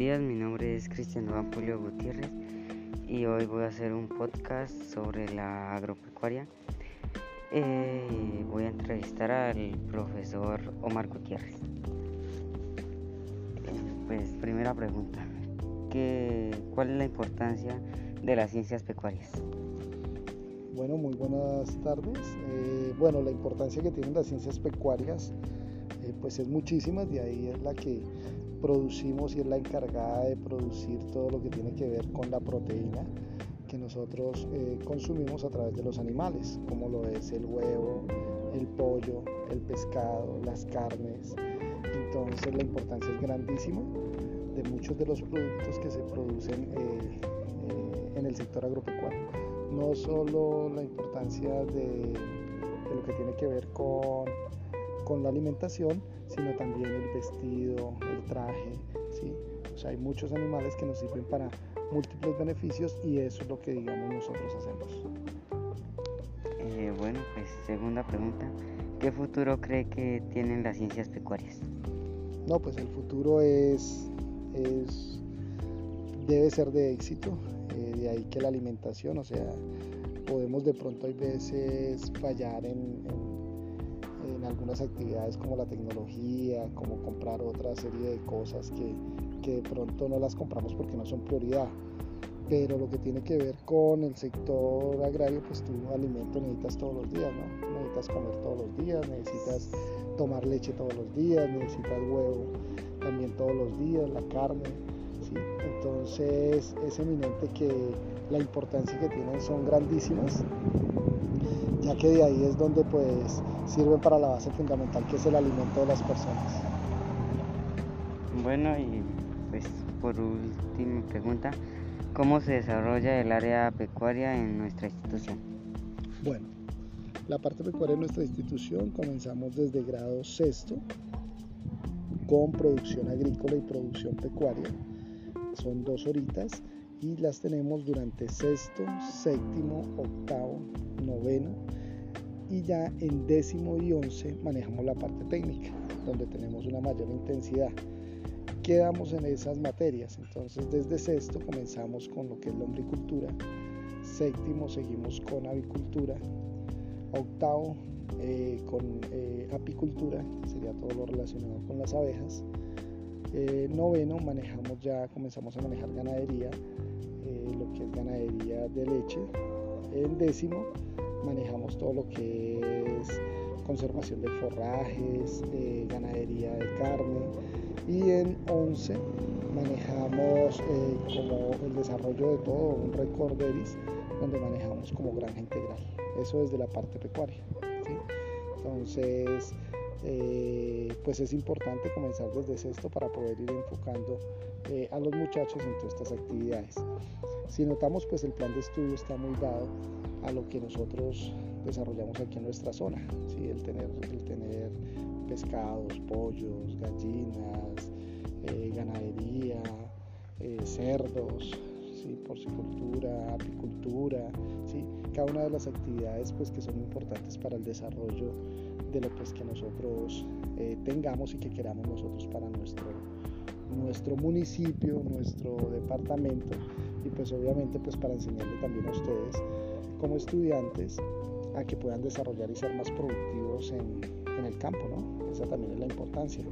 días, mi nombre es Cristian Juan Julio Gutiérrez y hoy voy a hacer un podcast sobre la agropecuaria. Eh, voy a entrevistar al profesor Omar Gutiérrez. Pues primera pregunta, ¿qué, ¿cuál es la importancia de las ciencias pecuarias? Bueno, muy buenas tardes. Eh, bueno, la importancia que tienen las ciencias pecuarias eh, pues es muchísima, de ahí es la que producimos y es la encargada de producir todo lo que tiene que ver con la proteína que nosotros eh, consumimos a través de los animales, como lo es el huevo, el pollo, el pescado, las carnes. Entonces la importancia es grandísima de muchos de los productos que se producen eh, eh, en el sector agropecuario. No solo la importancia de, de lo que tiene que ver con con la alimentación, sino también el vestido, el traje, ¿sí? O sea, hay muchos animales que nos sirven para múltiples beneficios y eso es lo que, digamos, nosotros hacemos. Eh, bueno, pues segunda pregunta, ¿qué futuro cree que tienen las ciencias pecuarias? No, pues el futuro es, es debe ser de éxito, eh, de ahí que la alimentación, o sea, podemos de pronto hay veces fallar en, en en algunas actividades como la tecnología, como comprar otra serie de cosas que, que de pronto no las compramos porque no son prioridad. Pero lo que tiene que ver con el sector agrario, pues tú alimento necesitas todos los días, ¿no? Necesitas comer todos los días, necesitas tomar leche todos los días, necesitas huevo también todos los días, la carne, ¿sí? Entonces es eminente que la importancia que tienen son grandísimas ya que de ahí es donde pues sirven para la base fundamental que es el alimento de las personas. Bueno, y pues por última pregunta, ¿cómo se desarrolla el área pecuaria en nuestra institución? Bueno, la parte pecuaria en nuestra institución comenzamos desde grado sexto con producción agrícola y producción pecuaria. Son dos horitas y las tenemos durante sexto, séptimo, octavo, noveno y ya en décimo y once manejamos la parte técnica, donde tenemos una mayor intensidad. Quedamos en esas materias, entonces desde sexto comenzamos con lo que es la hombricultura, séptimo seguimos con avicultura, octavo eh, con eh, apicultura, que sería todo lo relacionado con las abejas, eh, noveno manejamos ya, comenzamos a manejar ganadería, lo que es ganadería de leche, en décimo manejamos todo lo que es conservación de forrajes, ganadería de carne y en 11 manejamos eh, como el desarrollo de todo un recorderis donde manejamos como granja integral. Eso desde la parte pecuaria. Entonces, eh, pues es importante comenzar desde esto para poder ir enfocando eh, a los muchachos en todas estas actividades. Si notamos, pues el plan de estudio está muy dado a lo que nosotros desarrollamos aquí en nuestra zona, ¿sí? el, tener, el tener pescados, pollos, gallinas, eh, ganadería, cerdos, ¿sí? porcicultura, apicultura, ¿sí? cada una de las actividades pues, que son importantes para el desarrollo de lo pues, que nosotros eh, tengamos y que queramos nosotros para nuestro, nuestro municipio, nuestro departamento y pues obviamente pues para enseñarle también a ustedes como estudiantes a que puedan desarrollar y ser más productivos en, en el campo, ¿no? Esa también es la importancia,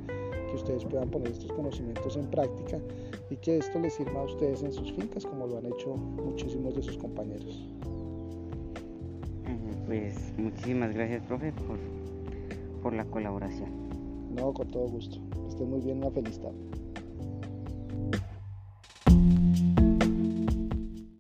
que ustedes puedan poner estos conocimientos en práctica y que esto les sirva a ustedes en sus fincas como lo han hecho muchísimos de sus compañeros. Pues muchísimas gracias, profe, por, por la colaboración. No, con todo gusto. Estén muy bien, una feliz tarde.